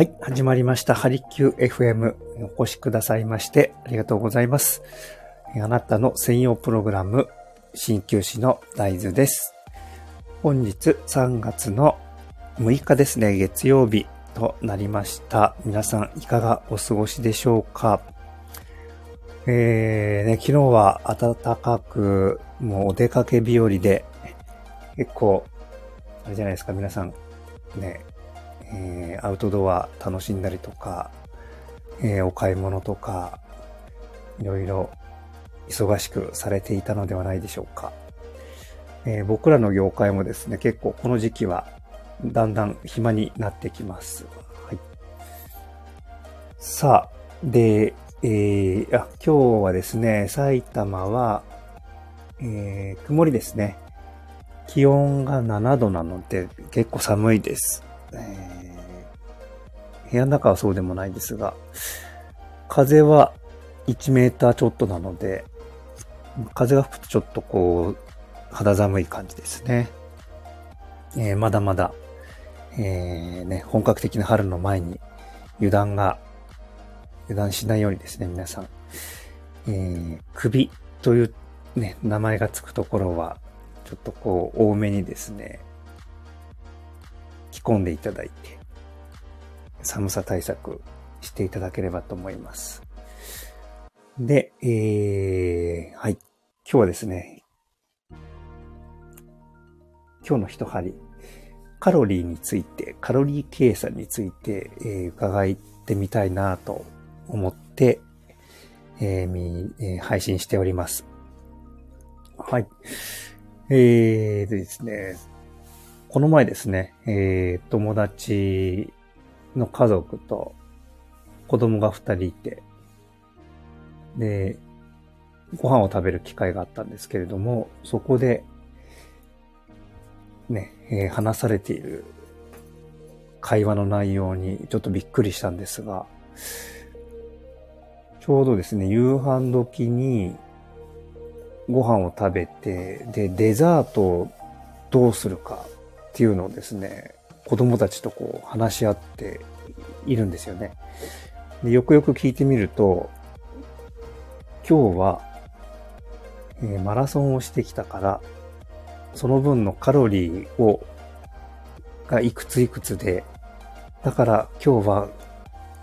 はい、始まりました。ハリキュー FM お越しくださいましてありがとうございます。あなたの専用プログラム、鍼灸師の大豆です。本日3月の6日ですね、月曜日となりました。皆さんいかがお過ごしでしょうか？えー、ね、昨日は暖かく、もうお出かけ日和で、結構、あれじゃないですか、皆さん、ね、えー、アウトドア楽しんだりとか、えー、お買い物とか、いろいろ忙しくされていたのではないでしょうか。えー、僕らの業界もですね、結構この時期はだんだん暇になってきます。はい。さあ、で、えー、あ、今日はですね、埼玉は、えー、曇りですね。気温が7度なので結構寒いです。えー、部屋の中はそうでもないですが、風は1メーターちょっとなので、風が吹くとちょっとこう、肌寒い感じですね。えー、まだまだ、えー、ね、本格的な春の前に油断が、油断しないようにですね、皆さん。えー、首というね、名前がつくところは、ちょっとこう、多めにですね、着込んでいただいて、寒さ対策していただければと思います。で、えー、はい。今日はですね、今日の一針、カロリーについて、カロリー計算について、えー、伺ってみたいなと思って、えーみえー、配信しております。はい。えーでですね、この前ですね、えー、友達の家族と子供が二人いて、で、ご飯を食べる機会があったんですけれども、そこで、ね、えー、話されている会話の内容にちょっとびっくりしたんですが、ちょうどですね、夕飯時にご飯を食べて、で、デザートをどうするかっていうのをですね、子供たちとこう話し合っているんですよね。でよくよく聞いてみると、今日は、えー、マラソンをしてきたから、その分のカロリーを、がいくついくつで、だから今日は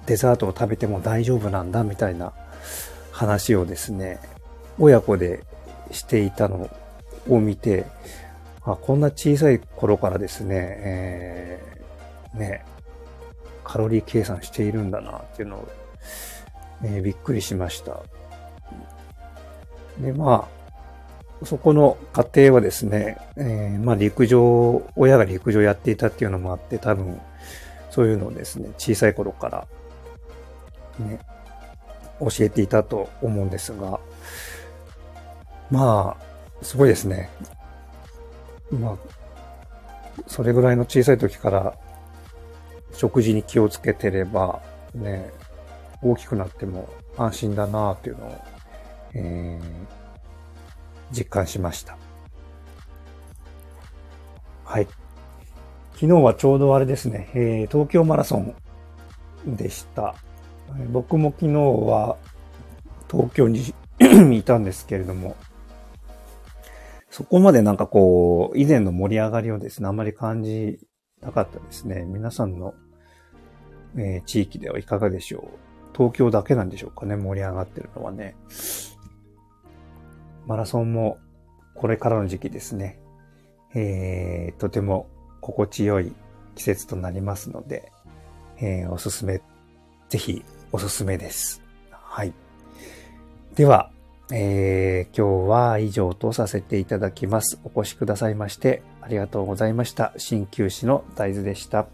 デザートを食べても大丈夫なんだみたいな話をですね、親子でしていたのを見て、あこんな小さい頃からですね、えー、ね、カロリー計算しているんだなっていうのを、えー、びっくりしました。で、まあ、そこの家庭はですね、えー、まあ陸上、親が陸上やっていたっていうのもあって、多分、そういうのをですね、小さい頃から、ね、教えていたと思うんですが、まあ、すごいですね。まあ、それぐらいの小さい時から食事に気をつけてれば、ね、大きくなっても安心だなっていうのを、えー、実感しました。はい。昨日はちょうどあれですね、えー、東京マラソンでした。僕も昨日は東京に いたんですけれども、そこまでなんかこう、以前の盛り上がりをですね、あまり感じなかったですね。皆さんの、えー、地域ではいかがでしょう東京だけなんでしょうかね、盛り上がってるのはね。マラソンもこれからの時期ですね。えー、とても心地よい季節となりますので、えー、おすすめ、ぜひおすすめです。はい。では、えー、今日は以上とさせていただきます。お越しくださいましてありがとうございました。鍼灸師の大豆でした。